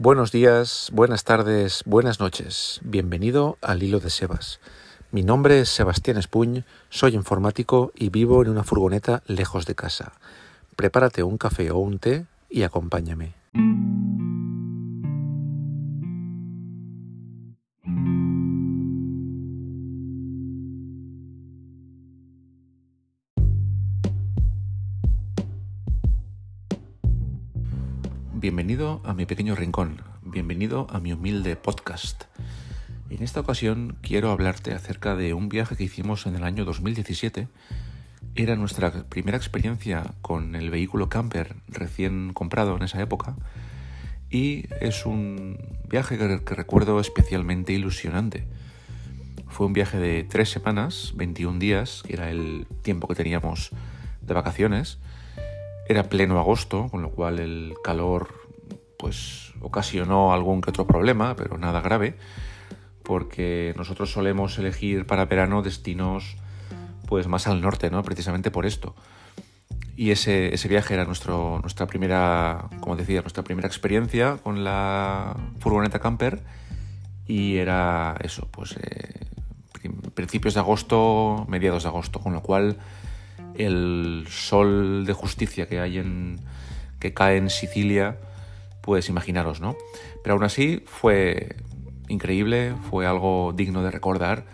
Buenos días, buenas tardes, buenas noches. Bienvenido al Hilo de Sebas. Mi nombre es Sebastián Espuñ, soy informático y vivo en una furgoneta lejos de casa. Prepárate un café o un té y acompáñame. Bienvenido a mi pequeño rincón, bienvenido a mi humilde podcast. En esta ocasión quiero hablarte acerca de un viaje que hicimos en el año 2017. Era nuestra primera experiencia con el vehículo camper recién comprado en esa época y es un viaje que, que recuerdo especialmente ilusionante. Fue un viaje de tres semanas, 21 días, que era el tiempo que teníamos de vacaciones era pleno agosto, con lo cual el calor pues ocasionó algún que otro problema, pero nada grave, porque nosotros solemos elegir para verano destinos pues más al norte, ¿no? Precisamente por esto. Y ese, ese viaje era nuestro, nuestra primera, como decía, nuestra primera experiencia con la furgoneta camper y era eso, pues eh, principios de agosto, mediados de agosto, con lo cual el sol de justicia que hay en que cae en Sicilia, pues imaginaros, ¿no? Pero aún así fue increíble, fue algo digno de recordar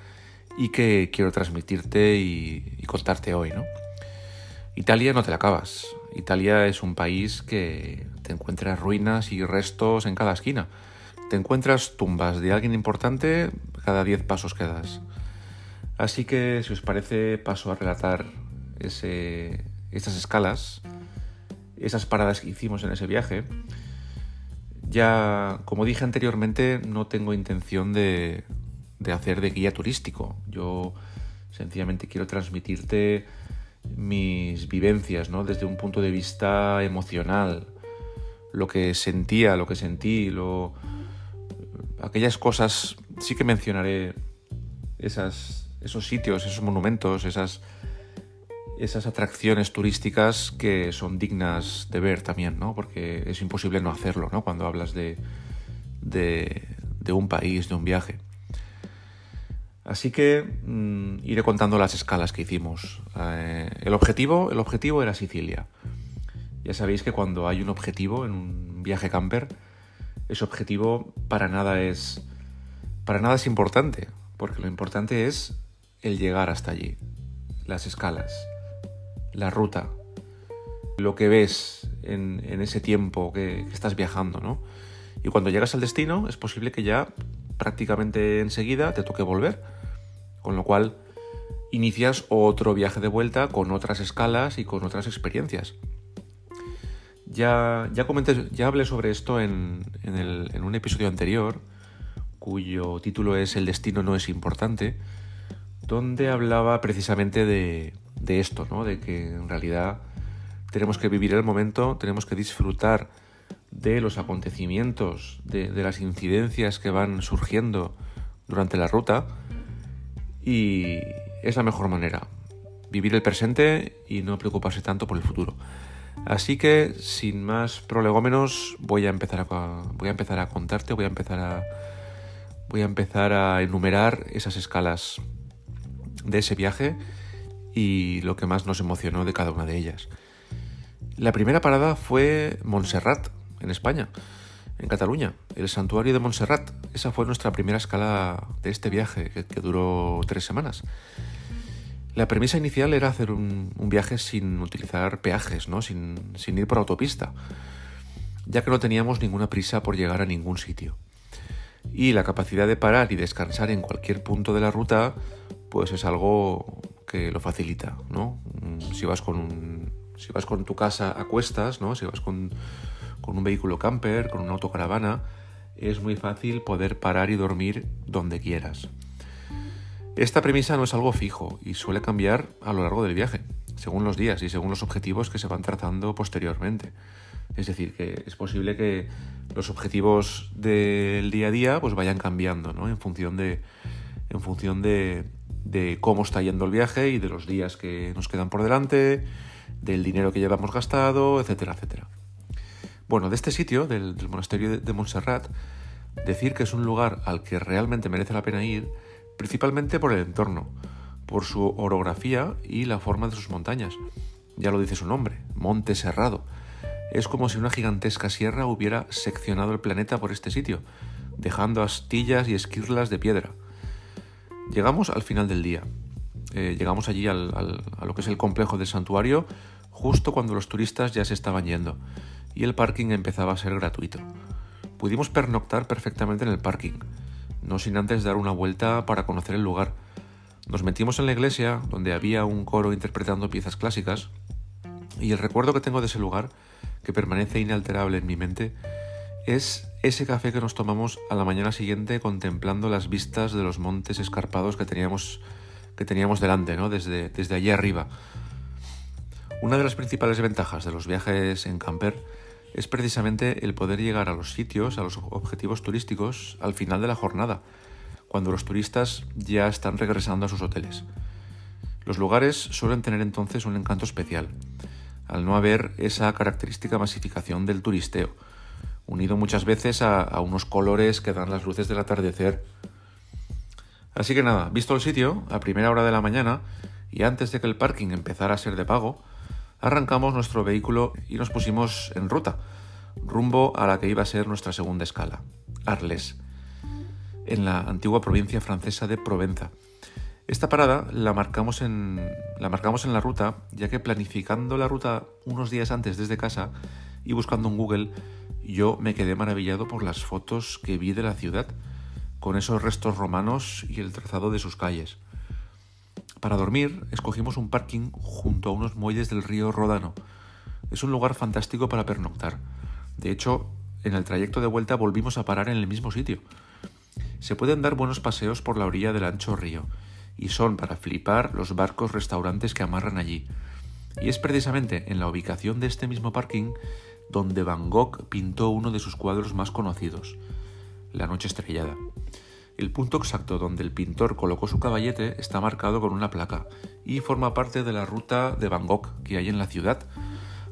y que quiero transmitirte y, y contarte hoy, ¿no? Italia no te la acabas. Italia es un país que te encuentras ruinas y restos en cada esquina. Te encuentras tumbas de alguien importante cada 10 pasos que das. Así que, si os parece, paso a relatar ese, estas escalas, esas paradas que hicimos en ese viaje. Ya, como dije anteriormente, no tengo intención de, de hacer de guía turístico. Yo sencillamente quiero transmitirte mis vivencias, ¿no? Desde un punto de vista emocional, lo que sentía, lo que sentí, lo aquellas cosas, sí que mencionaré esas, esos sitios, esos monumentos, esas esas atracciones turísticas que son dignas de ver también, ¿no? Porque es imposible no hacerlo, ¿no? Cuando hablas de, de, un país, de un viaje. Así que mm, iré contando las escalas que hicimos. Eh, el, objetivo, el objetivo era Sicilia. Ya sabéis que cuando hay un objetivo en un viaje camper, ese objetivo para nada es para nada es importante, porque lo importante es el llegar hasta allí, las escalas la ruta, lo que ves en, ese tiempo que, estás viajando, ¿no? Y cuando llegas al destino es posible que ya prácticamente enseguida te toque volver, con lo cual inicias otro viaje de vuelta con otras escalas y con otras experiencias. Ya, ya, comenté, ya hablé sobre esto en, en un episodio anterior, cuyo título es El destino no es importante, donde hablaba precisamente de, de esto, ¿no? De que en realidad tenemos que vivir el momento, tenemos que disfrutar de los acontecimientos, de, las incidencias que van surgiendo durante la ruta y es la mejor manera, vivir el presente y no preocuparse tanto por el futuro. Así que, sin más prolegómenos, voy a empezar a, voy a, empezar a contarte, voy a empezar a, voy a empezar a enumerar esas escalas de ese viaje y lo que más nos emocionó de cada una de ellas. La primera parada fue Montserrat, en España, en Cataluña, el santuario de Montserrat. Esa fue nuestra primera escala de este viaje, que, duró tres semanas. La premisa inicial era hacer un, viaje sin utilizar peajes, ¿no? sin, ir por autopista, ya que no teníamos ninguna prisa por llegar a ningún sitio. Y la capacidad de parar y descansar en cualquier punto de la ruta, pues es algo que lo facilita, ¿no? Mm, si vas con si vas con tu casa a cuestas, ¿no? Si vas con, con un vehículo camper, con una autocaravana, es muy fácil poder parar y dormir donde quieras. Esta premisa no es algo fijo y suele cambiar a lo largo del viaje, según los días y según los objetivos que se van trazando posteriormente. Es decir, que es posible que los objetivos del día a día pues vayan cambiando, ¿no? En función de, en función de, de cómo está yendo el viaje y de los días que nos quedan por delante, del dinero que llevamos gastado, etcétera, etcétera. Bueno, de este sitio, del, monasterio de, Montserrat, decir que es un lugar al que realmente merece la pena ir, principalmente por el entorno, por su orografía y la forma de sus montañas. Ya lo dice su nombre, Monte Serrado. Es como si una gigantesca sierra hubiera seccionado el planeta por este sitio, dejando astillas y esquirlas de piedra. Llegamos al final del día. Eh, llegamos allí a lo que es el complejo del santuario justo cuando los turistas ya se estaban yendo y el parking empezaba a ser gratuito. Pudimos pernoctar perfectamente en el parking, no sin antes dar una vuelta para conocer el lugar. Nos metimos en la iglesia, donde había un coro interpretando piezas clásicas, y el recuerdo que tengo de ese lugar, que permanece inalterable en mi mente, es ese café que nos tomamos a la mañana siguiente contemplando las vistas de los montes escarpados que teníamos, que teníamos delante, ¿no? desde, desde allí arriba. Una de las principales ventajas de los viajes en camper es precisamente el poder llegar a los sitios, a los objetivos turísticos, al final de la jornada, cuando los turistas ya están regresando a sus hoteles. Los lugares suelen tener entonces un encanto especial, al no haber esa característica masificación del turisteo, unido muchas veces a, unos colores que dan las luces del atardecer. Así que nada, visto el sitio, a primera hora de la mañana, y antes de que el parking empezara a ser de pago, arrancamos nuestro vehículo y nos pusimos en ruta, rumbo a la que iba a ser nuestra segunda escala, Arles, en la antigua provincia francesa de Provenza. Esta parada la marcamos, en, la marcamos en la ruta, ya que planificando la ruta unos días antes desde casa y buscando en Google, yo me quedé maravillado por las fotos que vi de la ciudad, con esos restos romanos y el trazado de sus calles. Para dormir, escogimos un parking junto a unos muelles del río Ródano. Es un lugar fantástico para pernoctar. De hecho, en el trayecto de vuelta volvimos a parar en el mismo sitio. Se pueden dar buenos paseos por la orilla del ancho río, y son para flipar los barcos restaurantes que amarran allí. Y es precisamente en la ubicación de este mismo parking donde Van Gogh pintó uno de sus cuadros más conocidos, La Noche Estrellada. El punto exacto donde el pintor colocó su caballete está marcado con una placa y forma parte de la ruta de Van Gogh que hay en la ciudad.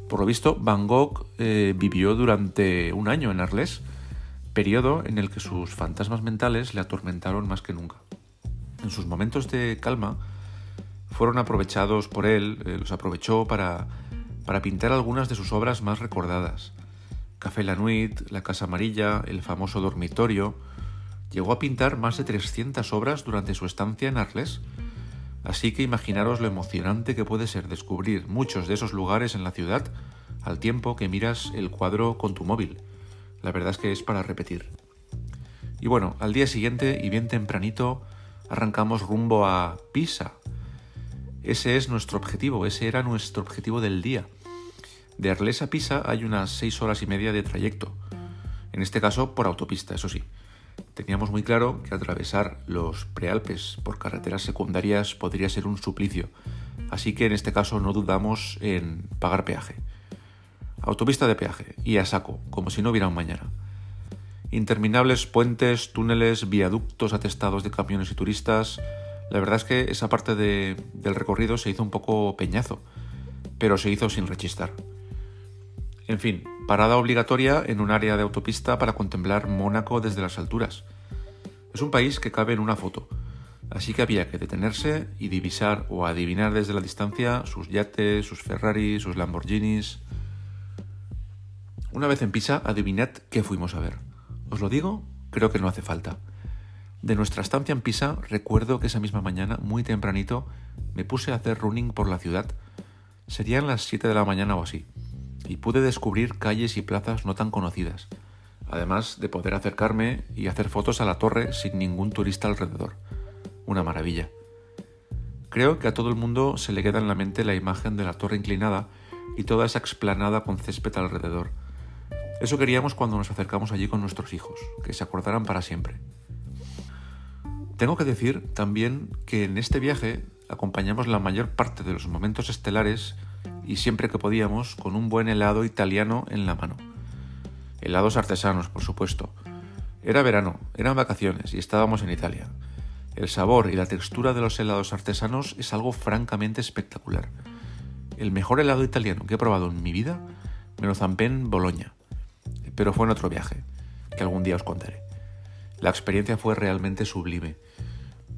Por lo visto, Van Gogh eh, vivió durante un año en Arles, periodo en el que sus fantasmas mentales le atormentaron más que nunca. En sus momentos de calma fueron aprovechados por él, eh, los aprovechó para, para pintar algunas de sus obras más recordadas. Café La Nuit, La Casa Amarilla, el famoso dormitorio, Llegó a pintar más de 300 obras durante su estancia en Arles, así que imaginaros lo emocionante que puede ser descubrir muchos de esos lugares en la ciudad al tiempo que miras el cuadro con tu móvil. La verdad es que es para repetir. Y bueno, al día siguiente y bien tempranito arrancamos rumbo a Pisa. Ese es nuestro objetivo, ese era nuestro objetivo del día. De Arles a Pisa hay unas seis horas y media de trayecto. En este caso por autopista, eso sí. Teníamos muy claro que atravesar los prealpes por carreteras secundarias podría ser un suplicio, así que en este caso no dudamos en pagar peaje. Autopista de peaje, y a saco, como si no hubiera un mañana. Interminables puentes, túneles, viaductos atestados de camiones y turistas. La verdad es que esa parte del recorrido se hizo un poco peñazo, pero se hizo sin rechistar. En fin, parada obligatoria en un área de autopista para contemplar Mónaco desde las alturas. Es un país que cabe en una foto, así que había que detenerse y divisar o adivinar desde la distancia sus yates, sus Ferrari, sus Lamborghinis. Una vez en Pisa, adivinad qué fuimos a ver. ¿Os lo digo? Creo que no hace falta. De nuestra estancia en Pisa, recuerdo que esa misma mañana, muy tempranito, me puse a hacer running por la ciudad. Serían las 7 de la mañana o así y pude descubrir calles y plazas no tan conocidas, además de poder acercarme y hacer fotos a la torre sin ningún turista alrededor. Una maravilla. Creo que a todo el mundo se le queda en la mente la imagen de la torre inclinada y toda esa explanada con césped alrededor. Eso queríamos cuando nos acercamos allí con nuestros hijos, que se acordaran para siempre. Tengo que decir también que en este viaje acompañamos la mayor parte de los momentos estelares y siempre que podíamos con un buen helado italiano en la mano. Helados artesanos, por supuesto. Era verano, eran vacaciones y estábamos en Italia. El sabor y la textura de los helados artesanos es algo francamente espectacular. El mejor helado italiano que he probado en mi vida me lo zampé en Boloña. pero fue en otro viaje, que algún día os contaré. La experiencia fue realmente sublime.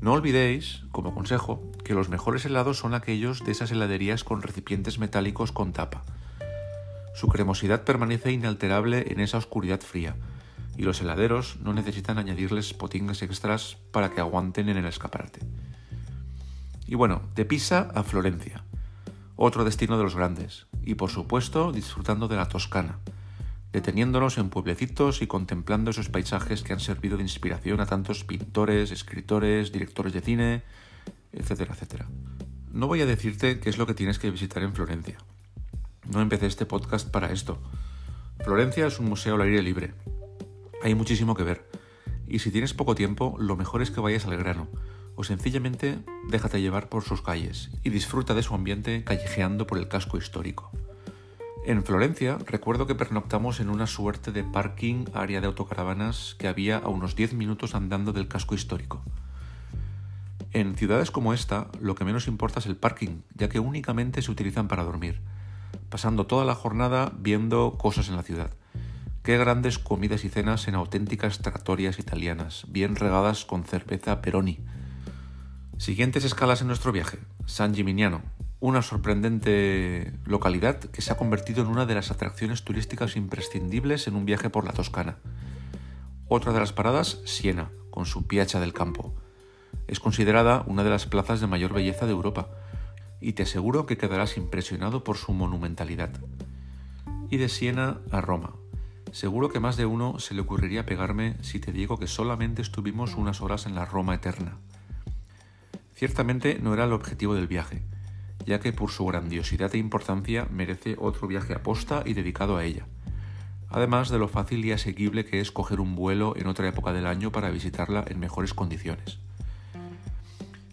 No olvidéis, como consejo, que los mejores helados son aquellos de esas heladerías con recipientes metálicos con tapa. Su cremosidad permanece inalterable en esa oscuridad fría, y los heladeros no necesitan añadirles potingas extras para que aguanten en el escaparate. Y bueno, de Pisa a Florencia, otro destino de los grandes, y por supuesto disfrutando de la Toscana, deteniéndonos en pueblecitos y contemplando esos paisajes que han servido de inspiración a tantos pintores, escritores, directores de cine, etcétera, etcétera. No voy a decirte qué es lo que tienes que visitar en Florencia. No empecé este podcast para esto. Florencia es un museo al aire libre. Hay muchísimo que ver. Y si tienes poco tiempo, lo mejor es que vayas al grano, o sencillamente déjate llevar por sus calles y disfruta de su ambiente callejeando por el casco histórico. En Florencia recuerdo que pernoctamos en una suerte de parking área de autocaravanas que había a unos 10 minutos andando del casco histórico. En ciudades como esta, lo que menos importa es el parking, ya que únicamente se utilizan para dormir, pasando toda la jornada viendo cosas en la ciudad. Qué grandes comidas y cenas en auténticas trattorias italianas, bien regadas con cerveza Peroni. Siguientes escalas en nuestro viaje: San Gimignano, una sorprendente localidad que se ha convertido en una de las atracciones turísticas imprescindibles en un viaje por la Toscana. Otra de las paradas, Siena, con su Piazza del Campo. Es considerada una de las plazas de mayor belleza de Europa, y te aseguro que quedarás impresionado por su monumentalidad. Y de Siena a Roma. Seguro que más de uno se le ocurriría pegarme si te digo que solamente estuvimos unas horas en la Roma eterna. Ciertamente no era el objetivo del viaje, ya que por su grandiosidad e importancia merece otro viaje a posta y dedicado a ella, además de lo fácil y asequible que es coger un vuelo en otra época del año para visitarla en mejores condiciones.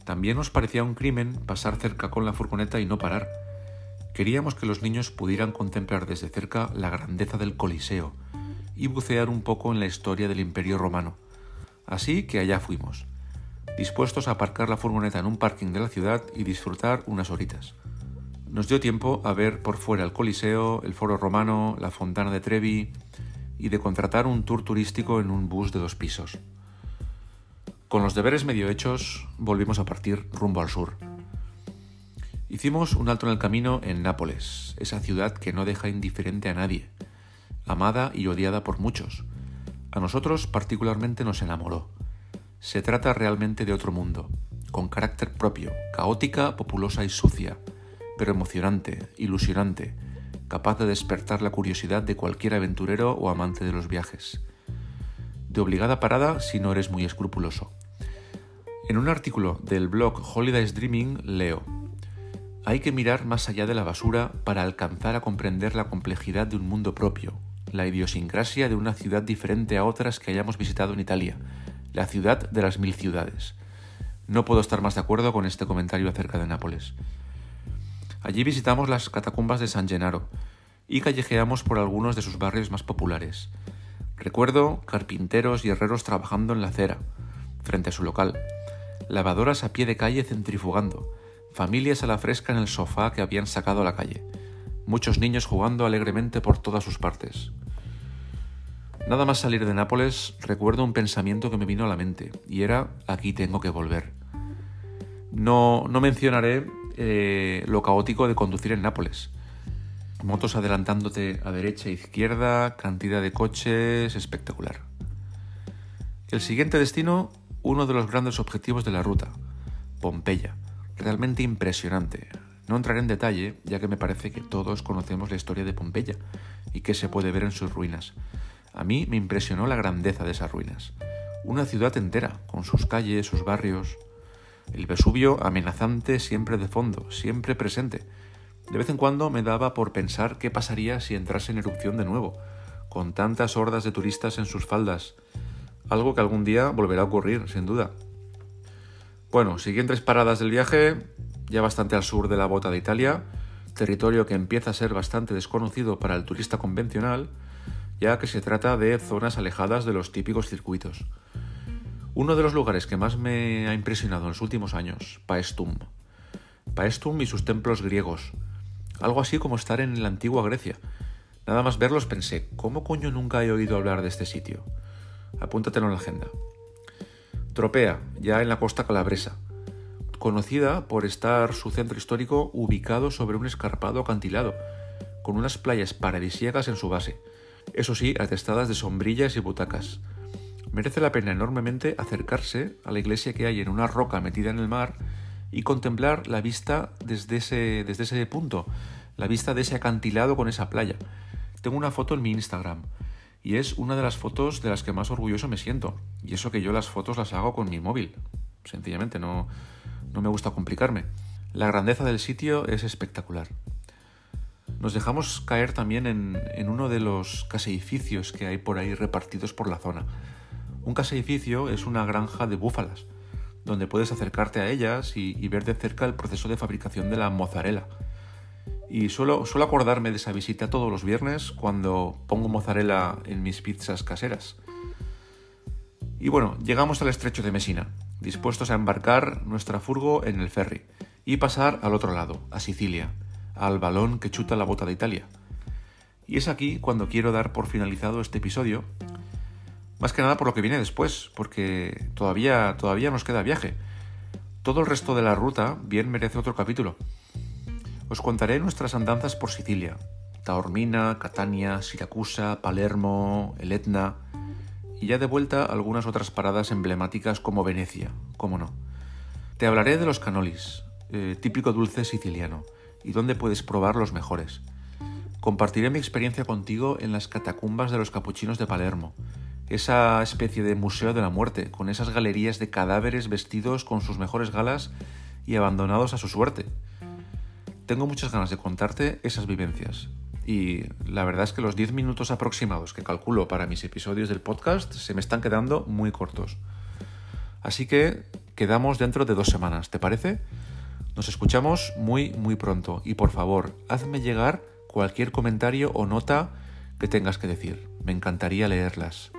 También nos parecía un crimen pasar cerca con la furgoneta y no parar. Queríamos que los niños pudieran contemplar desde cerca la grandeza del Coliseo y bucear un poco en la historia del Imperio Romano. Así que allá fuimos dispuestos a aparcar la furgoneta en un parking de la ciudad y disfrutar unas horitas. Nos dio tiempo a ver por fuera el Coliseo, el Foro Romano, la Fontana de Trevi y de contratar un tour turístico en un bus de dos pisos. Con los deberes medio hechos, volvimos a partir rumbo al sur. Hicimos un alto en el camino en Nápoles, esa ciudad que no deja indiferente a nadie, amada y odiada por muchos. A nosotros particularmente nos enamoró. Se trata realmente de otro mundo, con carácter propio, caótica, populosa y sucia, pero emocionante, ilusionante, capaz de despertar la curiosidad de cualquier aventurero o amante de los viajes. De obligada parada si no eres muy escrupuloso. En un artículo del blog Holidays Dreaming leo, hay que mirar más allá de la basura para alcanzar a comprender la complejidad de un mundo propio, la idiosincrasia de una ciudad diferente a otras que hayamos visitado en Italia, la ciudad de las mil ciudades. No puedo estar más de acuerdo con este comentario acerca de Nápoles. Allí visitamos las catacumbas de San Gennaro y callejeamos por algunos de sus barrios más populares. Recuerdo carpinteros y herreros trabajando en la acera, frente a su local, lavadoras a pie de calle centrifugando, familias a la fresca en el sofá que habían sacado a la calle, muchos niños jugando alegremente por todas sus partes. Nada más salir de Nápoles, recuerdo un pensamiento que me vino a la mente, y era, aquí tengo que volver. No, no mencionaré eh, lo caótico de conducir en Nápoles. Motos adelantándote a derecha e izquierda, cantidad de coches, espectacular. El siguiente destino, uno de los grandes objetivos de la ruta, Pompeya. Realmente impresionante. No entraré en detalle, ya que me parece que todos conocemos la historia de Pompeya y qué se puede ver en sus ruinas. A mí me impresionó la grandeza de esas ruinas. Una ciudad entera, con sus calles, sus barrios. El Vesubio amenazante siempre de fondo, siempre presente. De vez en cuando me daba por pensar qué pasaría si entrase en erupción de nuevo, con tantas hordas de turistas en sus faldas. Algo que algún día volverá a ocurrir, sin duda. Bueno, siguientes paradas del viaje, ya bastante al sur de la bota de Italia, territorio que empieza a ser bastante desconocido para el turista convencional, ya que se trata de zonas alejadas de los típicos circuitos. Uno de los lugares que más me ha impresionado en los últimos años, Paestum. Paestum y sus templos griegos. Algo así como estar en la antigua Grecia. Nada más verlos pensé, ¿cómo coño nunca he oído hablar de este sitio? Apúntatelo en la agenda. Tropea, ya en la costa calabresa, conocida por estar su centro histórico ubicado sobre un escarpado acantilado, con unas playas paradisíacas en su base, eso sí, atestadas de sombrillas y butacas. Merece la pena enormemente acercarse a la iglesia que hay en una roca metida en el mar y contemplar la vista desde ese, desde ese punto, la vista de ese acantilado con esa playa. Tengo una foto en mi Instagram y es una de las fotos de las que más orgulloso me siento. Y eso que yo las fotos las hago con mi móvil. Sencillamente, no, no me gusta complicarme. La grandeza del sitio es espectacular. Nos dejamos caer también en, uno de los caseificios que hay por ahí repartidos por la zona. Un caseificio es una granja de búfalas, donde puedes acercarte a ellas y, ver de cerca el proceso de fabricación de la mozzarella. Y suelo, suelo acordarme de esa visita todos los viernes cuando pongo mozzarella en mis pizzas caseras. Y bueno, llegamos al estrecho de Messina, dispuestos a embarcar nuestra furgo en el ferry y pasar al otro lado, a Sicilia, al balón que chuta la bota de Italia. Y es aquí cuando quiero dar por finalizado este episodio, más que nada por lo que viene después, porque todavía, todavía nos queda viaje. Todo el resto de la ruta bien merece otro capítulo. Os contaré nuestras andanzas por Sicilia, Taormina, Catania, Siracusa, Palermo, el Etna, y ya de vuelta algunas otras paradas emblemáticas como Venecia, cómo no. Te hablaré de los canolis, eh, típico dulce siciliano, y dónde puedes probar los mejores. Compartiré mi experiencia contigo en las catacumbas de los capuchinos de Palermo, esa especie de museo de la muerte, con esas galerías de cadáveres vestidos con sus mejores galas y abandonados a su suerte. Tengo muchas ganas de contarte esas vivencias. Y la verdad es que los 10 minutos aproximados que calculo para mis episodios del podcast se me están quedando muy cortos. Así que quedamos dentro de dos semanas, ¿te parece? Nos escuchamos muy, muy pronto. Y por favor, hazme llegar cualquier comentario o nota que tengas que decir. Me encantaría leerlas.